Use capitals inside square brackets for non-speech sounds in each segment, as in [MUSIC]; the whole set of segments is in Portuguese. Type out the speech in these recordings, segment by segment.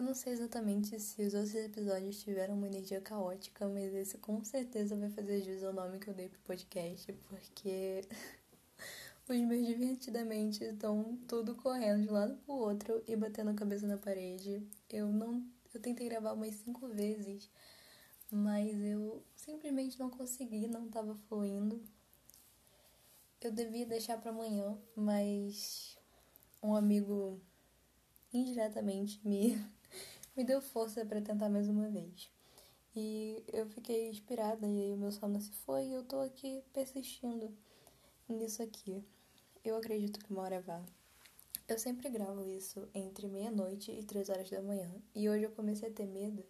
Eu não sei exatamente se os outros episódios tiveram uma energia caótica, mas esse com certeza vai fazer jus ao nome que eu dei pro podcast, porque [LAUGHS] os meus divertidamente estão tudo correndo de um lado pro outro e batendo a cabeça na parede. Eu não. Eu tentei gravar umas cinco vezes, mas eu simplesmente não consegui, não tava fluindo. Eu devia deixar para amanhã, mas um amigo indiretamente me, me deu força para tentar mais uma vez. E eu fiquei inspirada e aí o meu sono se foi e eu tô aqui persistindo nisso aqui. Eu acredito que uma hora vá. Eu sempre gravo isso entre meia-noite e três horas da manhã. E hoje eu comecei a ter medo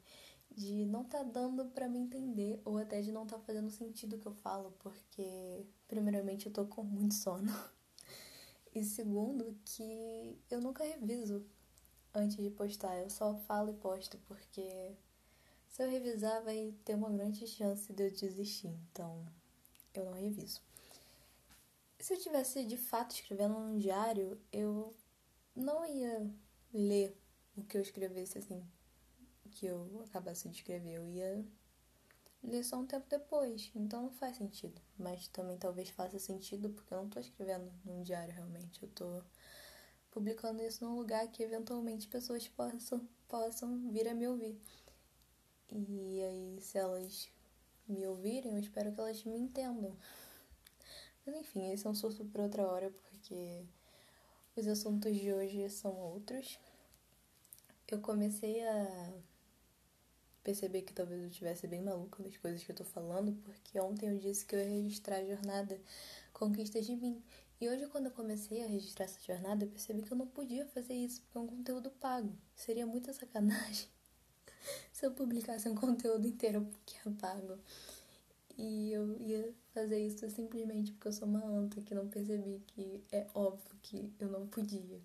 de não tá dando para me entender ou até de não tá fazendo sentido o que eu falo, porque primeiramente eu tô com muito sono. [LAUGHS] E segundo, que eu nunca reviso antes de postar, eu só falo e posto, porque se eu revisar vai ter uma grande chance de eu desistir, então eu não reviso. Se eu tivesse de fato escrevendo num diário, eu não ia ler o que eu escrevesse assim, que eu acabasse de escrever, eu ia ler só um tempo depois, então não faz sentido. Mas também talvez faça sentido porque eu não tô escrevendo num diário realmente, eu tô publicando isso num lugar que eventualmente pessoas possam, possam vir a me ouvir. E aí, se elas me ouvirem, eu espero que elas me entendam. Mas enfim, esse é um surto para outra hora, porque os assuntos de hoje são outros. Eu comecei a perceber que talvez eu estivesse bem maluca das coisas que eu tô falando, porque ontem eu disse que eu ia registrar a jornada Conquistas de Mim. E hoje, quando eu comecei a registrar essa jornada, eu percebi que eu não podia fazer isso, porque é um conteúdo pago. Seria muita sacanagem [LAUGHS] se eu publicasse um conteúdo inteiro porque é pago. E eu ia fazer isso simplesmente porque eu sou uma anta que não percebi que é óbvio que eu não podia.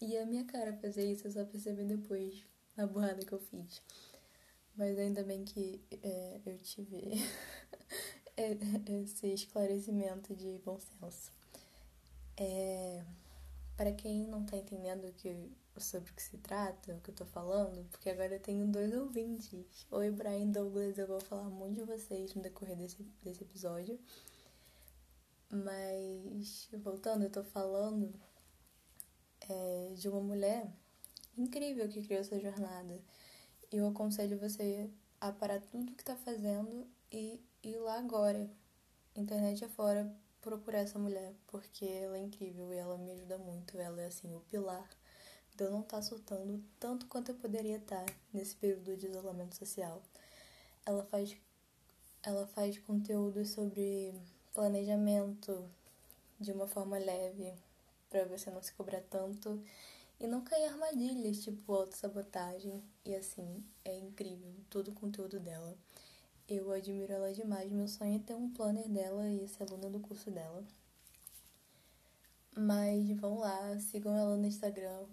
E a minha cara fazer isso, eu só percebi depois a burrada que eu fiz. Mas ainda bem que é, eu tive [LAUGHS] esse esclarecimento de bom senso. É, para quem não tá entendendo que, sobre o que se trata, o que eu tô falando, porque agora eu tenho dois ouvintes. Oi, Brian Douglas, eu vou falar muito de vocês no decorrer desse, desse episódio. Mas, voltando, eu tô falando é, de uma mulher incrível que criou essa jornada. E eu aconselho você a parar tudo que tá fazendo e ir lá agora, internet afora, procurar essa mulher, porque ela é incrível e ela me ajuda muito. Ela é assim, o pilar de eu não estar tá surtando tanto quanto eu poderia estar tá nesse período de isolamento social. Ela faz ela faz conteúdo sobre planejamento de uma forma leve, para você não se cobrar tanto e não cair armadilhas, tipo autossabotagem. E assim, é incrível todo o conteúdo dela. Eu admiro ela demais. Meu sonho é ter um planner dela e ser aluna do curso dela. Mas vão lá, sigam ela no Instagram,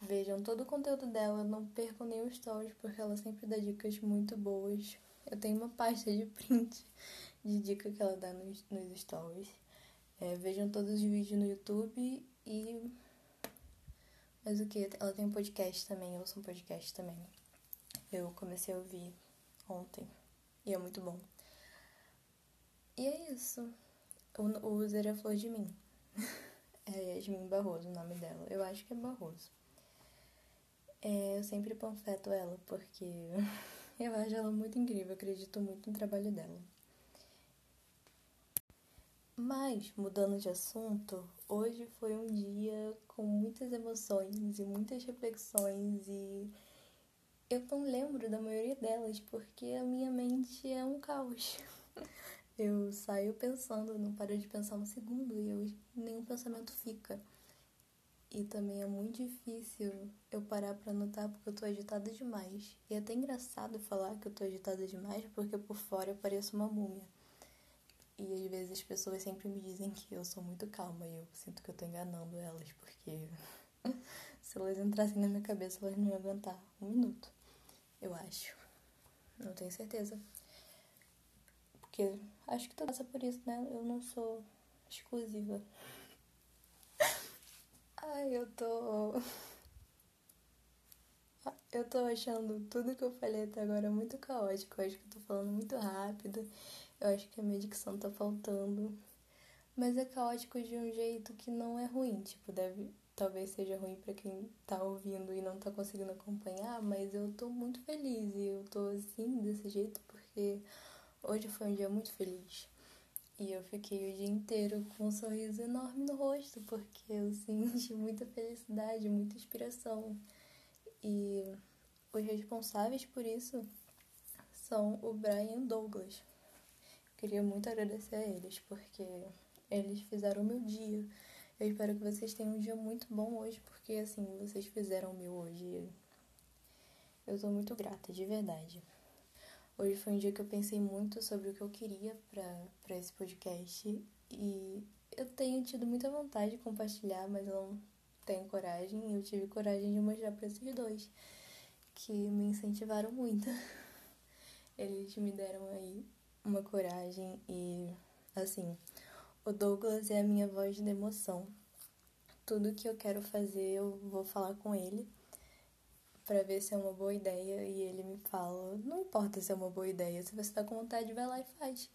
vejam todo o conteúdo dela, não percam os stories, porque ela sempre dá dicas muito boas. Eu tenho uma pasta de print [LAUGHS] de dica que ela dá nos, nos stories. É, vejam todos os vídeos no YouTube e. Mas o que? Ela tem um podcast também, eu ouço um podcast também. Eu comecei a ouvir ontem. E é muito bom. E é isso. O, o user é Flor de Mim. [LAUGHS] é Yasmin Barroso o nome dela. Eu acho que é Barroso. É, eu sempre panfleto ela porque [LAUGHS] eu acho ela muito incrível. Eu acredito muito no trabalho dela. Mas, mudando de assunto, hoje foi um dia com muitas emoções e muitas reflexões e eu não lembro da maioria delas porque a minha mente é um caos. [LAUGHS] Eu saio pensando, não paro de pensar um segundo e eu, nenhum pensamento fica. E também é muito difícil eu parar para anotar porque eu tô agitada demais. E é até engraçado falar que eu tô agitada demais porque por fora eu pareço uma múmia. E às vezes as pessoas sempre me dizem que eu sou muito calma e eu sinto que eu tô enganando elas porque [LAUGHS] se elas entrassem na minha cabeça elas não iam aguentar um minuto eu acho. Não tenho certeza. Porque acho que tu passa por isso, né? Eu não sou exclusiva. Ai, eu tô. Eu tô achando tudo que eu falei até agora muito caótico. Eu acho que eu tô falando muito rápido. Eu acho que a minha dicção tá faltando. Mas é caótico de um jeito que não é ruim. Tipo, deve. Talvez seja ruim para quem tá ouvindo e não tá conseguindo acompanhar, mas eu tô muito feliz e eu tô assim, desse jeito, porque hoje foi um dia muito feliz. E eu fiquei o dia inteiro com um sorriso enorme no rosto, porque eu [LAUGHS] senti muita felicidade, muita inspiração. E os responsáveis por isso são o Brian Douglas. queria muito agradecer a eles, porque eles fizeram o meu dia. Eu espero que vocês tenham um dia muito bom hoje, porque assim, vocês fizeram o meu hoje. Eu tô muito grata, de verdade. Hoje foi um dia que eu pensei muito sobre o que eu queria para esse podcast e eu tenho tido muita vontade de compartilhar, mas não tenho coragem. Eu tive coragem de mostrar para esses dois que me incentivaram muito. [LAUGHS] Eles me deram aí uma coragem e assim, o Douglas é a minha voz de emoção. Tudo que eu quero fazer, eu vou falar com ele para ver se é uma boa ideia e ele me fala: "Não importa se é uma boa ideia, se você tá com vontade, vai lá e faz".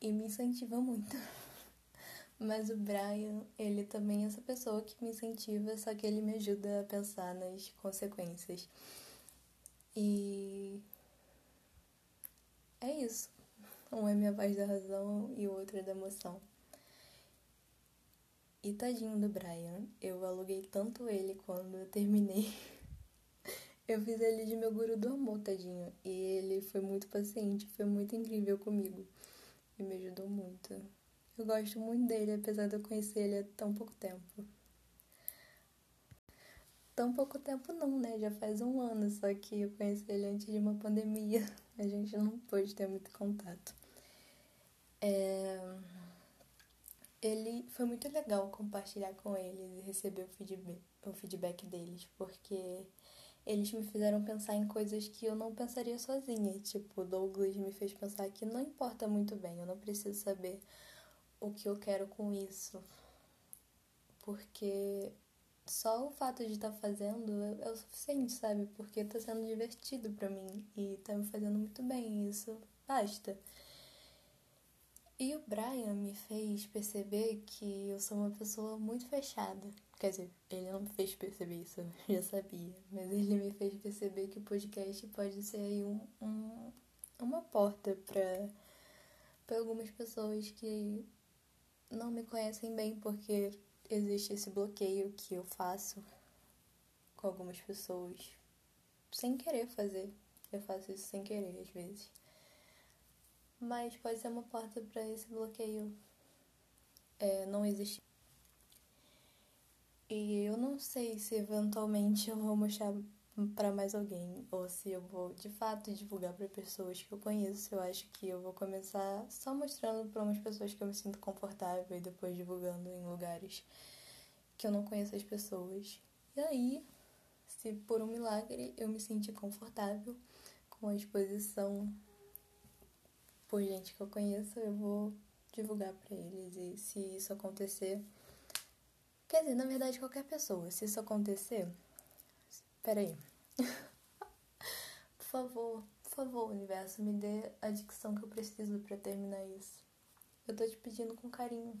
E me incentiva muito. [LAUGHS] Mas o Brian, ele também é essa pessoa que me incentiva, só que ele me ajuda a pensar nas consequências. E é isso. Um é minha voz da razão e o outro é da emoção. E tadinho do Brian, eu aluguei tanto ele quando eu terminei. [LAUGHS] Eu fiz ele de meu guru do amor, tadinho. E ele foi muito paciente, foi muito incrível comigo. E me ajudou muito. Eu gosto muito dele, apesar de eu conhecer ele há tão pouco tempo. Tão pouco tempo não, né? Já faz um ano, só que eu conheci ele antes de uma pandemia. [LAUGHS] A gente não pôde ter muito contato. É... Ele foi muito legal compartilhar com eles e receber o feedback, o feedback deles, porque eles me fizeram pensar em coisas que eu não pensaria sozinha. Tipo, Douglas me fez pensar que não importa muito bem, eu não preciso saber o que eu quero com isso. Porque só o fato de estar tá fazendo é, é o suficiente, sabe? Porque tá sendo divertido para mim e tá me fazendo muito bem, isso basta. E o Brian me fez perceber que eu sou uma pessoa muito fechada. Quer dizer, ele não me fez perceber isso, [LAUGHS] eu já sabia. Mas ele me fez perceber que o podcast pode ser aí um, um uma porta para algumas pessoas que não me conhecem bem, porque existe esse bloqueio que eu faço com algumas pessoas sem querer fazer. Eu faço isso sem querer às vezes. Mas pode ser uma porta para esse bloqueio é, não existir. E eu não sei se eventualmente eu vou mostrar para mais alguém ou se eu vou de fato divulgar para pessoas que eu conheço. Eu acho que eu vou começar só mostrando para umas pessoas que eu me sinto confortável e depois divulgando em lugares que eu não conheço as pessoas. E aí, se por um milagre eu me sentir confortável com a exposição por gente que eu conheço, eu vou divulgar para eles e se isso acontecer, quer dizer, na verdade qualquer pessoa, se isso acontecer, Peraí. [LAUGHS] por favor, por favor, universo, me dê a dicção que eu preciso para terminar isso. Eu tô te pedindo com carinho.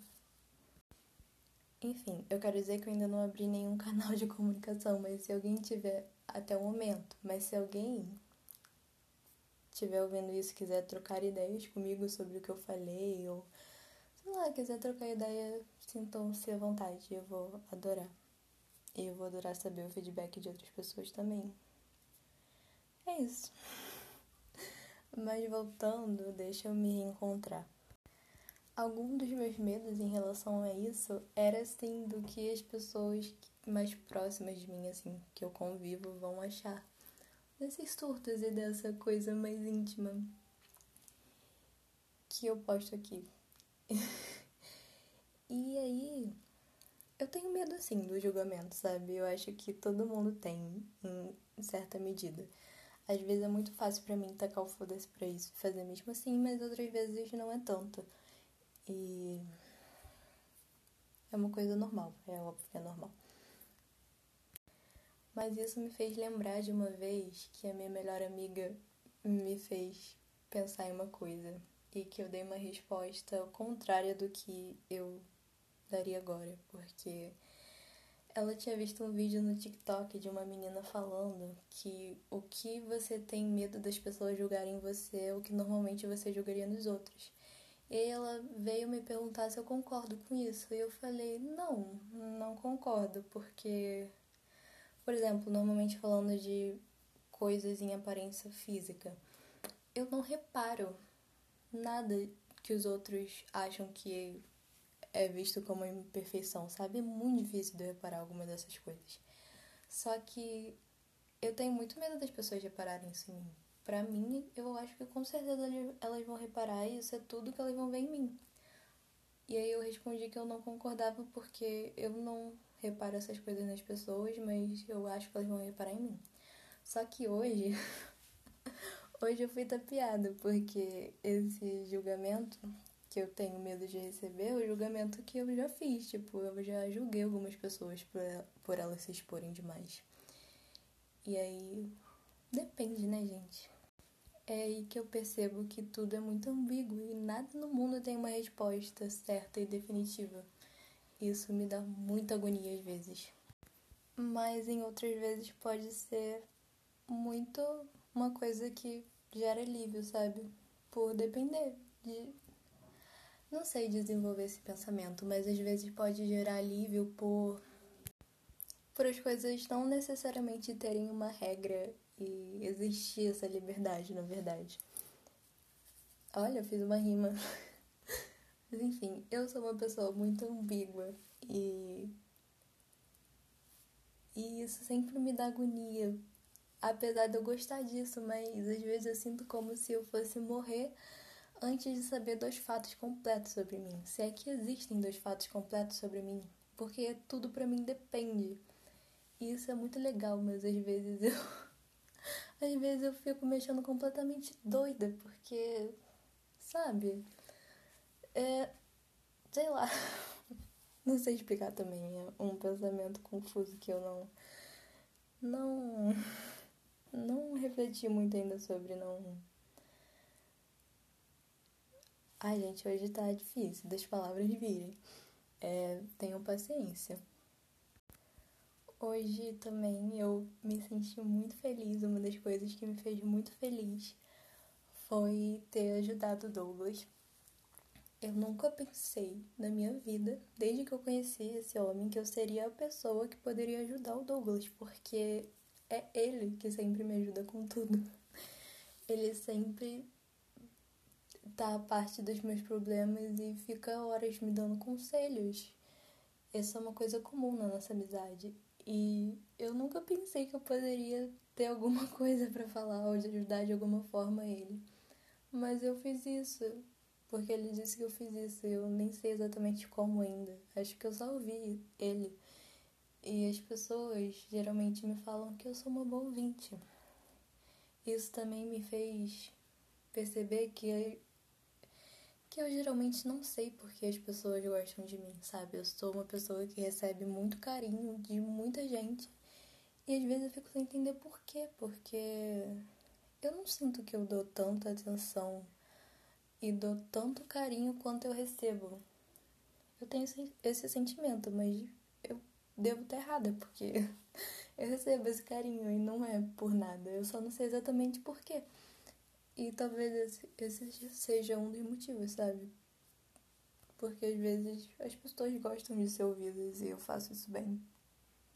Enfim, eu quero dizer que eu ainda não abri nenhum [LAUGHS] canal de comunicação, mas se alguém tiver até o momento, mas se alguém tiver ouvindo isso quiser trocar ideias comigo sobre o que eu falei ou sei lá, quiser trocar ideia, sintam-se à vontade, eu vou adorar. E eu vou adorar saber o feedback de outras pessoas também. É isso. Mas voltando, deixa eu me reencontrar. Algum dos meus medos em relação a isso era assim do que as pessoas mais próximas de mim, assim, que eu convivo, vão achar desses surtos e dessa coisa mais íntima que eu posto aqui. [LAUGHS] e aí, eu tenho medo, assim, do julgamento, sabe? Eu acho que todo mundo tem, em certa medida. Às vezes é muito fácil para mim tacar o foda-se pra isso, fazer mesmo assim, mas outras vezes não é tanto. E. É uma coisa normal, é óbvio que é normal. Mas isso me fez lembrar de uma vez que a minha melhor amiga me fez pensar em uma coisa e que eu dei uma resposta contrária do que eu daria agora, porque ela tinha visto um vídeo no TikTok de uma menina falando que o que você tem medo das pessoas julgarem você é o que normalmente você julgaria nos outros. E ela veio me perguntar se eu concordo com isso. E eu falei: não, não concordo, porque, por exemplo, normalmente falando de coisas em aparência física, eu não reparo nada que os outros acham que é visto como imperfeição, sabe? É muito difícil de eu reparar alguma dessas coisas. Só que eu tenho muito medo das pessoas repararem isso em mim. Pra mim, eu acho que com certeza elas vão reparar e isso é tudo que elas vão ver em mim. E aí eu respondi que eu não concordava porque eu não reparo essas coisas nas pessoas, mas eu acho que elas vão reparar em mim. Só que hoje, [LAUGHS] hoje eu fui tapeada porque esse julgamento que eu tenho medo de receber é o julgamento que eu já fiz. Tipo, eu já julguei algumas pessoas por, por elas se exporem demais. E aí, depende, né, gente? É aí que eu percebo que tudo é muito ambíguo e nada no mundo tem uma resposta certa e definitiva. Isso me dá muita agonia às vezes. Mas em outras vezes pode ser muito uma coisa que gera alívio, sabe? Por depender de não sei desenvolver esse pensamento, mas às vezes pode gerar alívio por por as coisas não necessariamente terem uma regra e existir essa liberdade, na verdade. Olha, eu fiz uma rima. [LAUGHS] Mas enfim, eu sou uma pessoa muito ambígua e e isso sempre me dá agonia. Apesar de eu gostar disso, mas às vezes eu sinto como se eu fosse morrer antes de saber dois fatos completos sobre mim. Se é que existem dois fatos completos sobre mim, porque tudo para mim depende. E isso é muito legal, mas às vezes eu [LAUGHS] às vezes eu fico mexendo completamente doida, porque sabe? É, sei lá. [LAUGHS] Não sei explicar também, é um pensamento confuso que eu não não não refleti muito ainda sobre, não Ai, gente, hoje tá difícil das palavras virem. É, tenham paciência. Hoje também eu me senti muito feliz. Uma das coisas que me fez muito feliz foi ter ajudado o Douglas. Eu nunca pensei na minha vida, desde que eu conheci esse homem, que eu seria a pessoa que poderia ajudar o Douglas, porque é ele que sempre me ajuda com tudo. [LAUGHS] Ele sempre tá a parte dos meus problemas e fica horas me dando conselhos. Essa é uma coisa comum na nossa amizade. E eu nunca pensei que eu poderia ter alguma [LAUGHS] coisa para falar ou de ajudar de alguma forma ele. Mas eu fiz isso, porque ele disse que eu fiz isso. Eu nem sei exatamente como ainda. Acho que eu só ouvi ele. E as pessoas geralmente me falam que eu sou uma boa ouvinte. Isso também me fez perceber que que eu geralmente não sei porque as pessoas gostam de mim, sabe? Eu sou uma pessoa que recebe muito carinho de muita gente e às vezes eu fico sem entender por quê, porque eu não sinto que eu dou tanta atenção e dou tanto carinho quanto eu recebo. Eu tenho esse sentimento, mas eu devo estar errada, porque [LAUGHS] eu recebo esse carinho e não é por nada. Eu só não sei exatamente por quê. E talvez esse, esse seja um dos motivos, sabe? Porque às vezes as pessoas gostam de ser ouvidas e eu faço isso bem.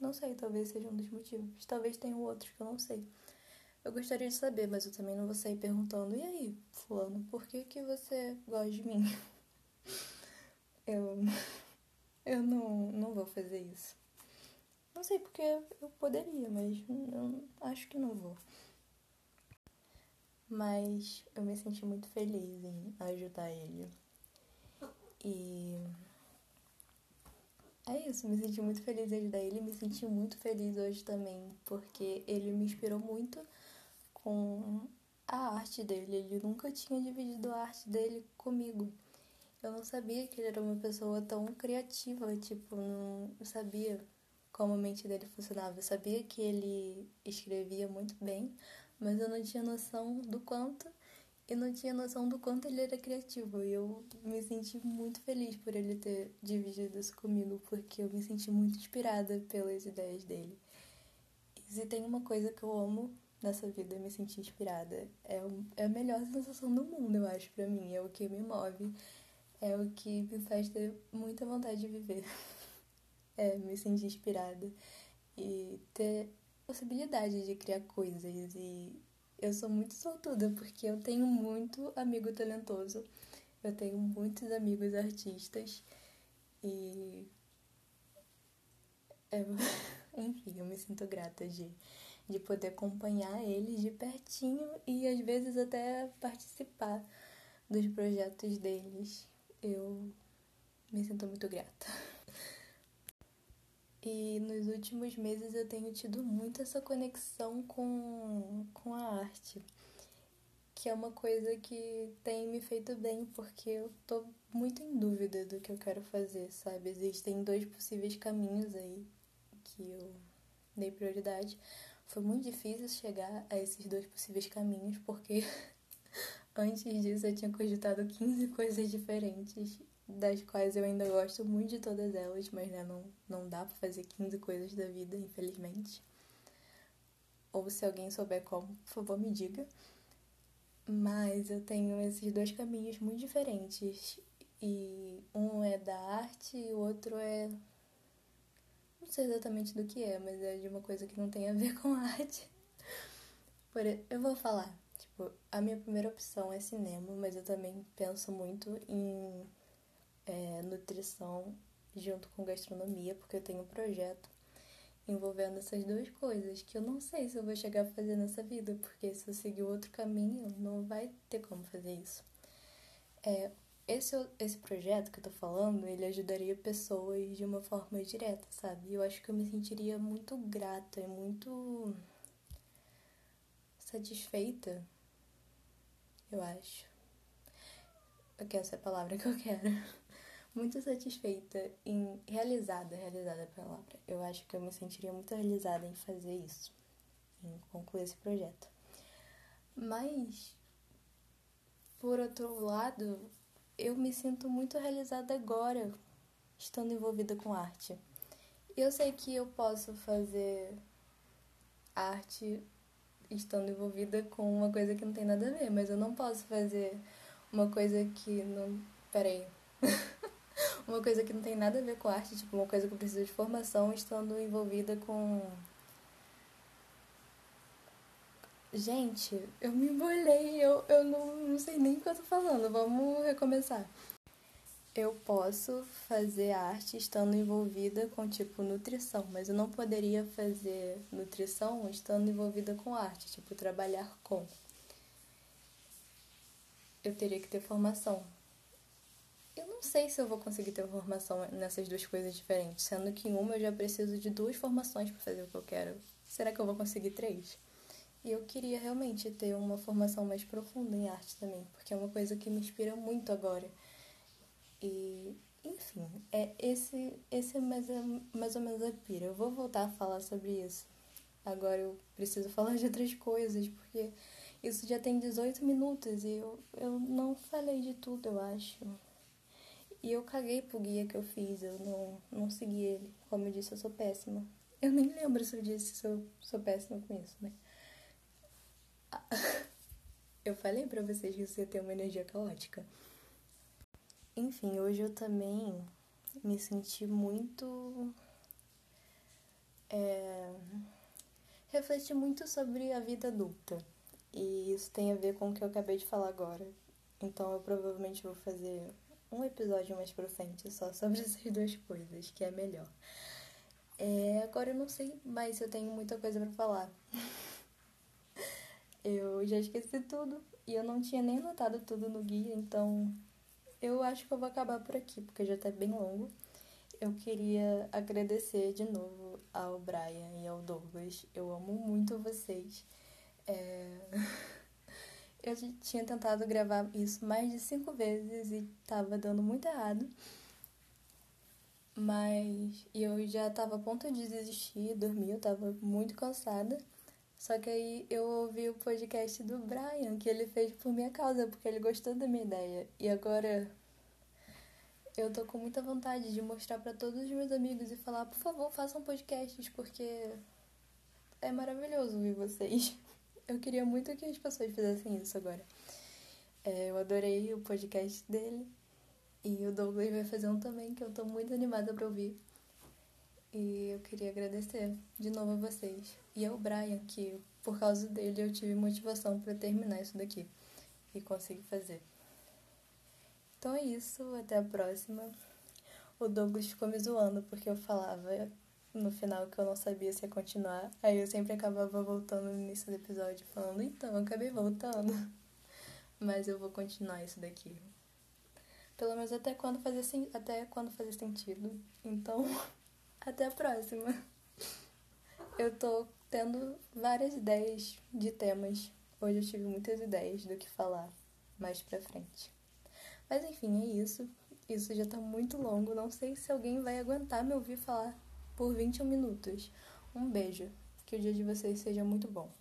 Não sei, talvez seja um dos motivos. Talvez tenha outros que eu não sei. Eu gostaria de saber, mas eu também não vou sair perguntando: e aí, Fulano, por que, que você gosta de mim? [LAUGHS] Eu, eu não, não vou fazer isso. Não sei porque eu poderia, mas eu acho que não vou mas eu me senti muito feliz em ajudar ele. E é isso, me senti muito feliz em ajudar ele, me senti muito feliz hoje também, porque ele me inspirou muito com a arte dele. Ele nunca tinha dividido a arte dele comigo. Eu não sabia que ele era uma pessoa tão criativa, tipo, não sabia como a mente dele funcionava. Eu sabia que ele escrevia muito bem, mas eu não tinha noção do quanto e não tinha noção do quanto ele era criativo. E eu me senti muito feliz por ele ter dividido isso comigo, porque eu me senti muito inspirada pelas ideias dele. E se tem uma coisa que eu amo nessa vida, é me sentir inspirada. É, é a melhor sensação do mundo, eu acho, pra mim. É o que me move. É o que me faz ter muita vontade de viver. [LAUGHS] é, me sentir inspirada e ter possibilidade de criar coisas. E eu sou muito sortuda porque eu tenho muito amigo talentoso, eu tenho muitos amigos artistas e. Eu... [LAUGHS] Enfim, eu me sinto grata de, de poder acompanhar eles de pertinho e às vezes até participar dos projetos deles. Eu me sinto muito grata. E nos últimos meses eu tenho tido muito essa conexão com, com a arte, que é uma coisa que tem me feito bem, porque eu tô muito em dúvida do que eu quero fazer, sabe? Existem dois possíveis caminhos aí que eu dei prioridade. Foi muito difícil chegar a esses dois possíveis caminhos, porque [LAUGHS] antes disso eu tinha cogitado 15 coisas diferentes das quais eu ainda gosto muito de todas elas, mas né, não, não dá pra fazer 15 coisas da vida, infelizmente. Ou se alguém souber como, por favor, me diga. Mas eu tenho esses dois caminhos muito diferentes. E um é da arte e o outro é. Não sei exatamente do que é, mas é de uma coisa que não tem a ver [LAUGHS] com arte. Por... Eu vou falar. Tipo, a minha primeira opção é cinema, mas eu também penso muito em é, nutrição junto com gastronomia, porque eu tenho um projeto envolvendo essas duas coisas que eu não sei se eu vou chegar a fazer nessa vida, porque se eu seguir outro caminho, não vai ter como fazer isso. É, esse, esse projeto que eu tô falando, ele ajudaria pessoas de uma forma direta, sabe? Eu acho que eu me sentiria muito grata e muito satisfeita, eu acho. Que essa é a palavra que eu quero [LAUGHS] muito satisfeita em realizada, realizada a palavra. Eu acho que eu me sentiria muito realizada em fazer isso, em concluir esse projeto. Mas por outro lado, eu me sinto muito realizada agora, estando envolvida com arte. Eu sei que eu posso fazer arte estando envolvida com uma coisa que não tem nada a ver, mas eu não posso fazer uma coisa que não. Peraí. [LAUGHS] uma coisa que não tem nada a ver com arte, tipo, uma coisa que eu preciso de formação estando envolvida com. Gente, eu me embolei, eu, eu não, não sei nem o que eu tô falando, vamos recomeçar. Eu posso fazer arte estando envolvida com, tipo, nutrição, mas eu não poderia fazer nutrição estando envolvida com arte, tipo, trabalhar com. Eu teria que ter formação eu não sei se eu vou conseguir ter formação nessas duas coisas diferentes, sendo que em uma eu já preciso de duas formações para fazer o que eu quero. Será que eu vou conseguir três? E eu queria realmente ter uma formação mais profunda em arte também, porque é uma coisa que me inspira muito agora. E, enfim, é esse, esse é mais, mais ou menos a pira. Eu vou voltar a falar sobre isso. Agora eu preciso [LAUGHS] falar de outras coisas, porque isso já tem 18 minutos e eu, eu não falei de tudo, eu acho. E eu caguei pro guia que eu fiz, eu não, não segui ele. Como eu disse, eu sou péssima. Eu nem lembro se eu disse se eu sou péssima com isso, né? Eu falei pra vocês que você tem uma energia caótica. Enfim, hoje eu também me senti muito. É, refleti muito sobre a vida adulta. E isso tem a ver com o que eu acabei de falar agora. Então eu provavelmente vou fazer um episódio mais pra frente só sobre [LAUGHS] essas duas coisas, que é melhor. É, agora eu não sei mais se eu tenho muita coisa para falar. [LAUGHS] eu já esqueci tudo e eu não tinha nem anotado tudo no guia, então eu acho que eu vou acabar por aqui, porque já tá bem longo. Eu queria agradecer de novo ao Brian e ao Douglas. Eu amo muito vocês. É... [LAUGHS] Eu tinha tentado gravar isso mais de cinco vezes e tava dando muito errado. Mas eu já tava a ponto de desistir, dormir, eu tava muito cansada. Só que aí eu ouvi o podcast do Brian, que ele fez por minha causa, porque ele gostou da minha ideia. E agora eu tô com muita vontade de mostrar para todos os meus amigos e falar, por favor, façam podcasts, porque é maravilhoso ouvir vocês. [LAUGHS] Eu queria muito que as pessoas fizessem isso agora. É, eu adorei o podcast dele. E o Douglas vai fazer um também, que eu tô muito animada pra ouvir. E eu queria agradecer de novo a vocês. E ao Brian, que por causa dele eu tive motivação para terminar isso daqui. E conseguir fazer. Então é isso, até a próxima. O Douglas ficou me zoando porque eu falava no final que eu não sabia se ia continuar. Aí eu sempre acabava voltando no início do episódio falando, então, eu acabei voltando. [LAUGHS] Mas eu vou continuar isso daqui. Pelo menos até quando fazer, até quando fazer sentido. Então, [LAUGHS] até a próxima. Eu tô tendo várias ideias de temas. Hoje eu tive muitas ideias do que falar mais pra frente. Mas enfim, é isso. Isso já tá muito longo. Não sei se alguém vai aguentar me ouvir falar por 21 minutos. Um beijo. Que o dia de vocês seja muito bom.